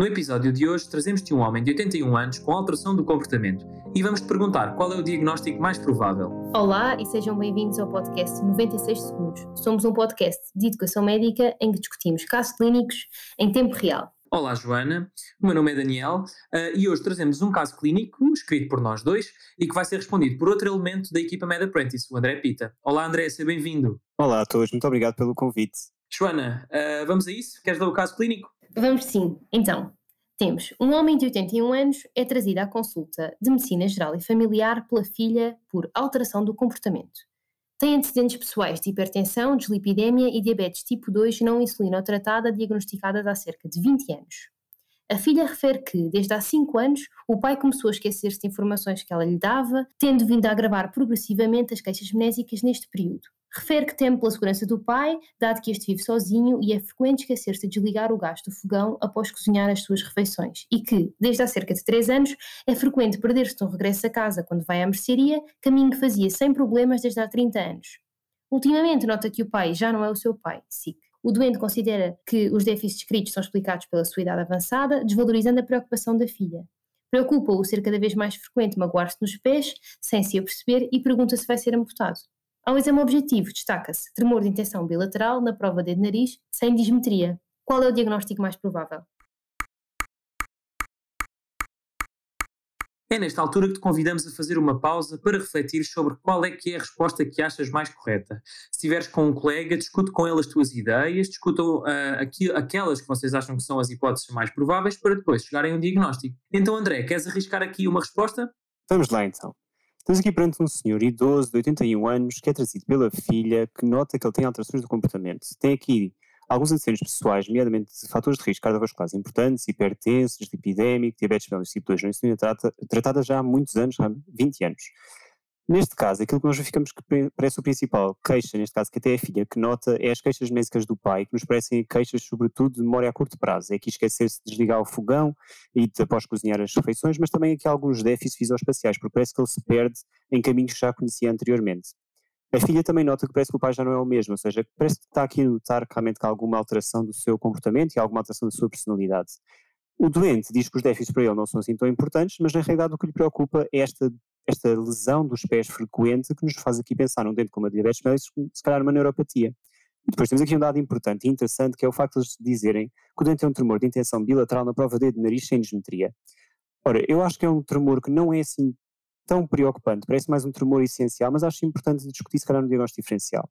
No episódio de hoje, trazemos-te um homem de 81 anos com alteração do comportamento e vamos te perguntar qual é o diagnóstico mais provável. Olá e sejam bem-vindos ao podcast 96 Segundos. Somos um podcast de educação médica em que discutimos casos clínicos em tempo real. Olá, Joana. O meu nome é Daniel uh, e hoje trazemos um caso clínico escrito por nós dois e que vai ser respondido por outro elemento da equipa Med Apprentice, o André Pita. Olá, André, seja bem-vindo. Olá a todos, muito obrigado pelo convite. Joana, uh, vamos a isso? Queres dar o caso clínico? Vamos sim. Então, temos um homem de 81 anos é trazido à consulta de medicina geral e familiar pela filha por alteração do comportamento. Tem antecedentes pessoais de hipertensão, dislipidemia e diabetes tipo 2 não insulinotratada diagnosticadas há cerca de 20 anos. A filha refere que, desde há 5 anos, o pai começou a esquecer-se de informações que ela lhe dava, tendo vindo a agravar progressivamente as queixas mnésicas neste período. Refere que teme pela segurança do pai, dado que este vive sozinho e é frequente esquecer-se de desligar o gás do fogão após cozinhar as suas refeições, e que, desde há cerca de 3 anos, é frequente perder-se no regresso a casa quando vai à mercearia, caminho que fazia sem problemas desde há 30 anos. Ultimamente nota que o pai já não é o seu pai, SIC. O doente considera que os déficits descritos são explicados pela sua idade avançada, desvalorizando a preocupação da filha. Preocupa-o ser cada vez mais frequente magoar-se nos pés, sem se aperceber, e pergunta se vai ser amputado. Ao exame objetivo, destaca-se tremor de intenção bilateral na prova de nariz sem dismetria. Qual é o diagnóstico mais provável? É nesta altura que te convidamos a fazer uma pausa para refletir sobre qual é que é a resposta que achas mais correta. Se estiveres com um colega, discute com ele as tuas ideias, discutam uh, aqui, aquelas que vocês acham que são as hipóteses mais prováveis para depois chegarem a um diagnóstico. Então, André, queres arriscar aqui uma resposta? Vamos lá então. Estamos aqui perante um senhor idoso de 81 anos que é trazido pela filha que nota que ele tem alterações do comportamento. Tem aqui alguns antecedentes pessoais, nomeadamente fatores de risco cardiovasculares importantes, hipertensos, dislipidémico, diabetes mellitus tipo 2 não insulina tratada já há muitos anos, há 20 anos. Neste caso, aquilo que nós verificamos que parece o principal queixa, neste caso que até é a filha que nota, é as queixas médicas do pai, que nos parecem queixas sobretudo de memória a curto prazo. É aqui esquecer-se de desligar o fogão e de, após cozinhar as refeições, mas também aqui alguns déficits fisioespaciais, porque parece que ele se perde em caminhos que já conhecia anteriormente. A filha também nota que parece que o pai já não é o mesmo, ou seja, parece que está aqui a notar realmente que há alguma alteração do seu comportamento e alguma alteração da sua personalidade. O doente diz que os déficits para ele não são assim tão importantes, mas na realidade o que lhe preocupa é esta esta lesão dos pés frequente que nos faz aqui pensar num dente como a diabetes mellitus, se calhar uma neuropatia. Depois temos aqui um dado importante e interessante, que é o facto de eles dizerem que o dente é um tremor de intenção bilateral na prova de nariz sem dismetria. Ora, eu acho que é um tremor que não é assim tão preocupante, parece mais um tremor essencial, mas acho importante discutir se calhar no diagnóstico diferencial.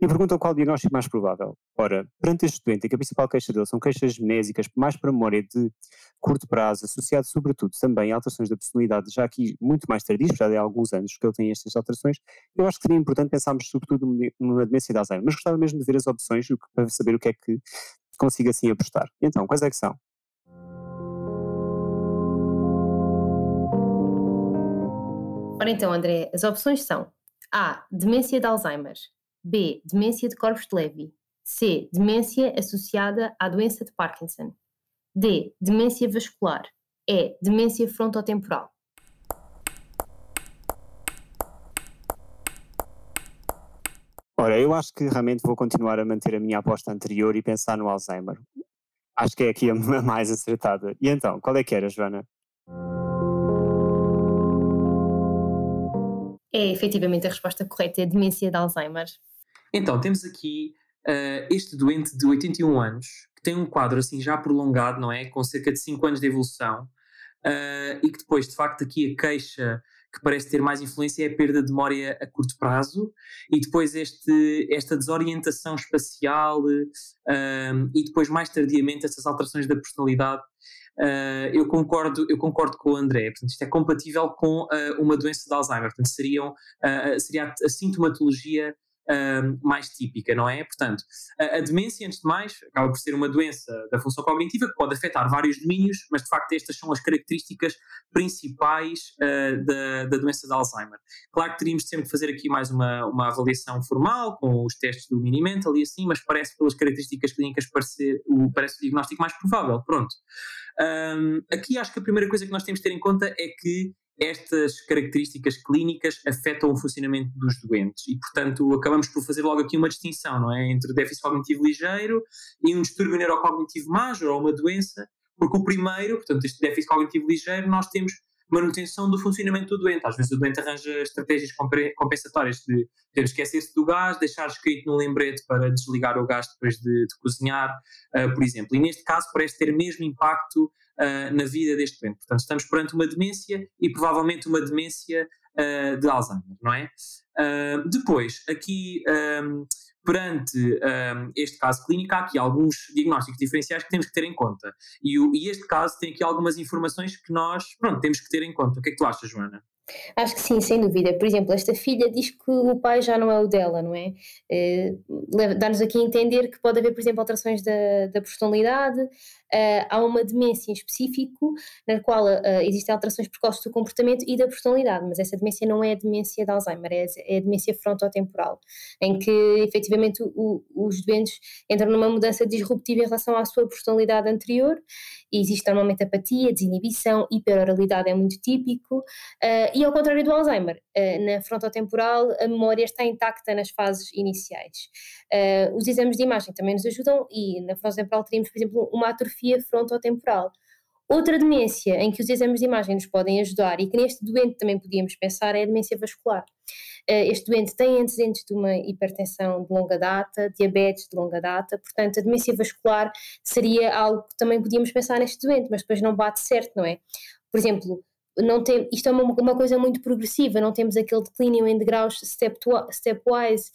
E perguntam qual o diagnóstico mais provável. Ora, perante este doente, a principal queixa dele são queixas genésicas, mais para memória de curto prazo, associado sobretudo também a alterações da personalidade, já aqui muito mais tardias, já há alguns anos que ele tem estas alterações, eu acho que seria importante pensarmos sobretudo numa demência de Alzheimer, mas gostava mesmo de ver as opções para saber o que é que consiga assim apostar. Então, quais é que são? Ora então, André, as opções são A. Demência de Alzheimer. B. Demência de corpos de Levy. C. Demência associada à doença de Parkinson. D. Demência vascular. E. Demência frontotemporal. Ora, eu acho que realmente vou continuar a manter a minha aposta anterior e pensar no Alzheimer. Acho que é aqui a mais acertada. E então, qual é que era, Joana? É efetivamente a resposta correta, é demência de Alzheimer. Então, temos aqui uh, este doente de 81 anos, que tem um quadro assim já prolongado, não é? Com cerca de 5 anos de evolução, uh, e que depois, de facto, aqui a queixa que parece ter mais influência é a perda de memória a curto prazo e depois este, esta desorientação espacial uh, e depois mais tardiamente estas alterações da personalidade Uh, eu, concordo, eu concordo com o André, portanto, isto é compatível com uh, uma doença de Alzheimer, portanto, seriam, uh, seria a, a mais típica, não é? Portanto, a, a, demência, antes de mais, acaba por ser uma doença da função cognitiva que pode afetar vários domínios, mas de facto estas são as características principais uh, da, da doença de Alzheimer. Claro que teríamos sempre que fazer aqui mais uma, uma avaliação formal, com os testes do Minimental e assim, mas parece pelas características clínicas parecer, o, parece o diagnóstico mais provável. Pronto. Um, aqui acho que a primeira coisa que nós temos de ter em conta é que estas características clínicas afetam o funcionamento dos doentes e, portanto, acabamos por fazer logo aqui uma distinção, não é? Entre déficit cognitivo ligeiro e um distúrbio neurocognitivo major ou uma doença, Porque o primeiro, portanto, este déficit cognitivo ligeiro, nós temos manutenção do funcionamento do doente. Às vezes o doente arranja estratégias compensatórias de esquecer-se do gás, deixar escrito num lembrete para desligar o gás depois de, de cozinhar, uh, por exemplo. E neste caso parece ter mesmo impacto uh, na vida deste doente. Portanto, estamos perante uma demência e provavelmente uma demência uh, de Alzheimer, não é? depois, aqui. Um, perante um, este caso clínico, há aqui alguns diagnósticos diferenciais que temos que ter em conta. E, o, e, este caso tem aqui algumas informações que nós, pronto, temos que ter em conta. O que é que tu achas, Joana? Acho que sim, sem dúvida. Por exemplo, esta filha diz que o pai já não é o dela, não é? é Dá-nos aqui a entender que pode haver, por exemplo, alterações da, da personalidade, uh, há uma demência em específico na qual uh, existem alterações precoces do comportamento e da personalidade, mas essa demência não é a demência de Alzheimer, é, é a demência frontotemporal, em que efetivamente o, os doentes entram numa mudança disruptiva em relação à sua personalidade anterior e existe normalmente apatia, desinibição, hiperoralidade é muito típico, uh, e ao contrário do Alzheimer, na frontotemporal a memória está intacta nas fases iniciais. Uh, os exames de imagem também nos ajudam e na frontotemporal teríamos, por exemplo, uma atrofia frontotemporal. Outra demência em que os exames de imagem nos podem ajudar e que neste doente também podíamos pensar é a demência vascular. Este doente tem antecedentes de uma hipertensão de longa data, diabetes de longa data, portanto a demência vascular seria algo que também podíamos pensar neste doente, mas depois não bate certo, não é? Por exemplo, não tem, isto é uma, uma coisa muito progressiva, não temos aquele declínio em degraus step stepwise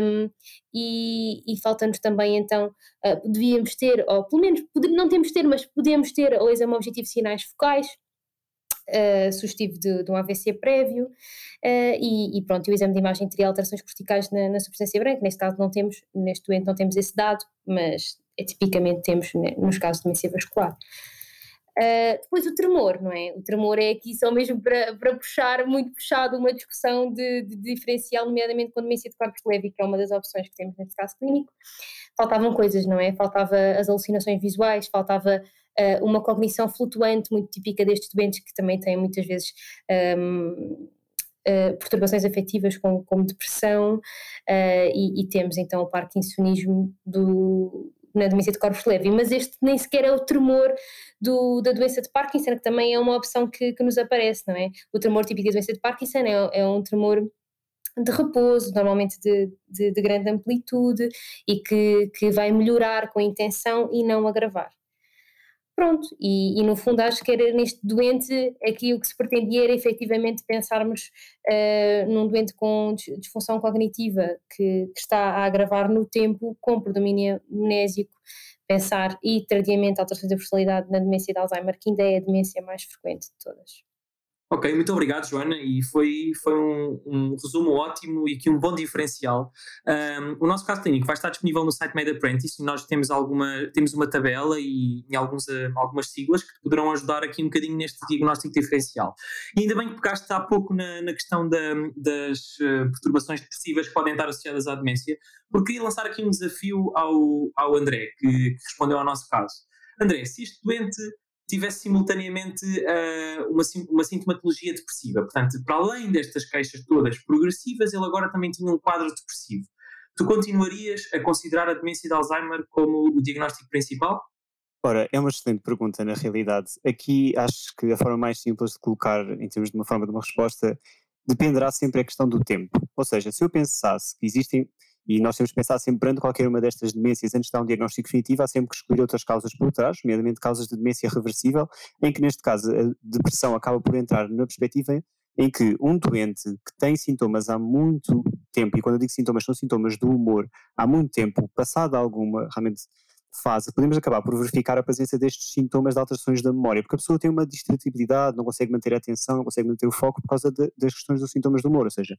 um, e, e falta-nos também então, uh, devíamos ter, ou pelo menos poder, não temos ter, mas podemos ter o exame objetivo sinais focais, uh, sugestivo de, de, um AVC prévio, uh, e, e, pronto, o exame de imagem teria alterações corticais na, na substância branca, neste caso não temos, neste doente não temos esse dado, mas é, tipicamente temos né, nos casos de demência vascular. Uh, depois o tremor, não é? O tremor é aqui só mesmo para, puxar, muito puxado, uma discussão de, de diferencial, nomeadamente com demência de corpos leve, que é uma das opções que temos neste caso clínico. Faltavam coisas, não é? Faltava as alucinações visuais, faltava uh, uma cognição flutuante, muito típica destes doentes que também têm muitas vezes. Um, Uh, perturbações afetivas como, como depressão uh, e, e, temos então o parkinsonismo do, na demência de corpos leve, mas este nem sequer é o tremor do, da doença de Parkinson, que também é uma opção que, que nos aparece, não é? O tremor típico da doença de Parkinson é, é um tremor de repouso, normalmente de, de, de, grande amplitude e que, que vai melhorar com a intenção e não agravar. Pronto, e, e, no fundo acho que era neste doente, aqui o que se pretendia era efetivamente pensarmos uh, num doente com disfunção cognitiva que, que, está a agravar no tempo com predomínio amnésico, pensar e tardiamente alterações da personalidade na demência de Alzheimer, que ainda é a demência mais frequente de todas. Ok, muito obrigado, Joana, e foi, foi um, um resumo ótimo e aqui um bom diferencial. Um, o nosso caso clínico vai estar disponível no site Made Apprentice e nós temos, alguma, temos uma tabela e, e alguns, uh, algumas siglas que poderão ajudar aqui um bocadinho neste diagnóstico diferencial. E ainda bem que pegaste há pouco na, na questão da, das uh, perturbações depressivas que podem estar associadas à demência, porque queria lançar aqui um desafio ao, ao André, que, que respondeu ao nosso caso. André, se este doente tivesse simultaneamente uh, uma, uma sintomatologia depressiva. Portanto, para além destas queixas todas progressivas, ele agora também tinha um quadro depressivo. Tu continuarias a considerar a demência de Alzheimer como o diagnóstico principal? Ora, é uma excelente pergunta na realidade. Aqui acho que a forma mais simples de colocar, em termos de uma forma de uma resposta, dependerá sempre da questão do tempo. Ou seja, se eu pensasse que existem e nós temos que pensar sempre perante qualquer uma destas demências, antes de dar um diagnóstico definitivo, há sempre que escolher outras causas por trás, nomeadamente causas de demência reversível, em que neste caso a depressão acaba por entrar na perspectiva em que um doente que tem sintomas há muito tempo, e quando eu digo sintomas, são sintomas do humor, há muito tempo, passado alguma realmente fase, podemos acabar por verificar a presença destes sintomas de alterações da memória, porque a pessoa tem uma distratibilidade, não consegue manter a atenção, não consegue manter o foco por causa de, das questões dos sintomas do humor, ou seja,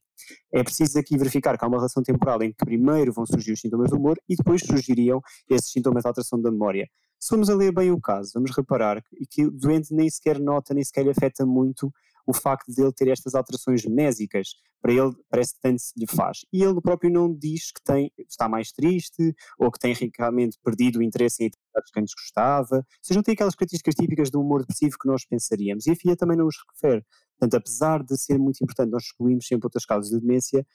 é preciso aqui verificar que há uma relação temporal em que primeiro vão surgir os sintomas do humor e depois surgiriam esses sintomas de alteração da memória. Se formos a ler bem o caso, vamos reparar que, que o doente nem sequer nota, nem sequer afeta muito o facto de ele ter estas alterações mnésicas, para ele parece que tanto se lhe faz. E ele próprio não diz que tem, está mais triste ou que tem realmente perdido o interesse em atividades que antes gostava, ou seja, não tem aquelas características típicas do humor depressivo que nós pensaríamos. E a filha também não os refere. Portanto, apesar de ser muito importante, nós excluímos sempre outras causas de demência,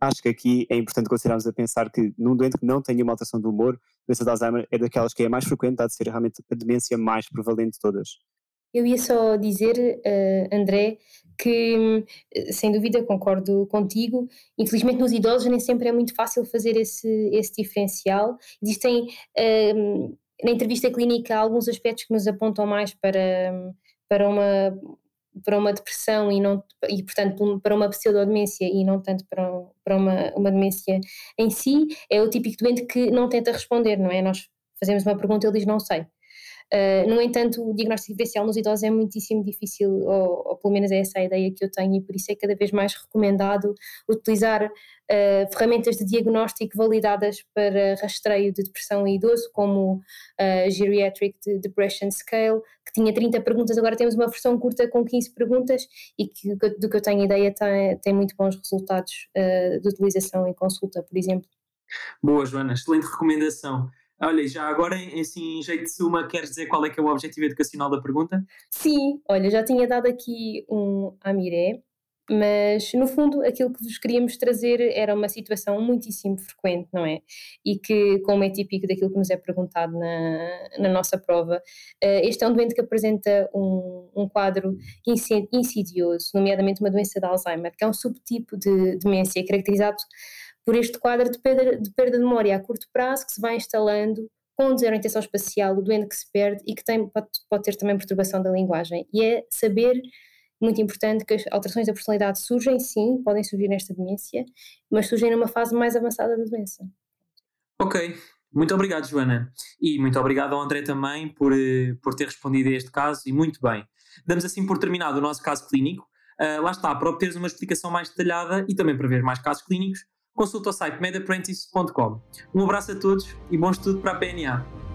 acho que aqui é importante considerarmos a pensar que num doente que não tenha uma alteração do humor, a doença de Alzheimer é daquelas que é mais frequente, há de ser realmente a demência mais prevalente de todas. Eu ia só dizer, uh, André, que sem dúvida concordo contigo. Infelizmente, nos idosos nem sempre é muito fácil fazer esse, esse diferencial. Existem. Uh, na entrevista clínica alguns aspectos que nos apontam mais para, para uma para uma depressão e não e portanto para uma pseudodemência e não tanto para, para uma, uma demência em si é o típico doente que não tenta responder não é nós fazemos uma pergunta e ele diz não sei Uh, no entanto, o diagnóstico diferencial nos idosos é muitíssimo difícil, ou, ou, pelo menos é essa a ideia que eu tenho, e por isso é cada vez mais recomendado utilizar uh, ferramentas de diagnóstico validadas para rastreio de depressão em idoso, como a Geriatric Depression Scale, que tinha 30 perguntas, agora temos uma versão curta com 15 perguntas e que, do que eu tenho ideia, tem, tem muito bons resultados uh, de utilização em consulta, por exemplo. Boa, Joana, excelente recomendação. Olha, já agora, assim, em jeito de suma, queres dizer qual é que é o objetivo educacional da pergunta? Sim, olha, já tinha dado aqui um Amiré, mas no fundo aquilo que vos queríamos trazer era uma situação muitíssimo frequente, não é? E que, como é típico daquilo que nos é perguntado na, na nossa prova, uh, este é um doente que apresenta um, um quadro insidioso, nomeadamente uma doença de Alzheimer, que é um subtipo de demência caracterizado por este quadro de perda, de perda de memória a curto prazo que se vai instalando com desorientação espacial, o doente que se perde e que tem, pode, pode ter também perturbação da linguagem. E é saber, muito importante, que as alterações da personalidade surgem, sim, podem surgir nesta demência, mas surgem numa fase mais avançada da doença. Ok, muito obrigado, Joana. E muito obrigado ao André também por, eh, por ter respondido a este caso e muito bem. Damos assim por terminado o nosso caso clínico. Uh, lá está, para obteres uma explicação mais detalhada e também para ver mais casos clínicos, consulta o site medapprentice.com. Um abraço a todos e bom estudo para a PNA.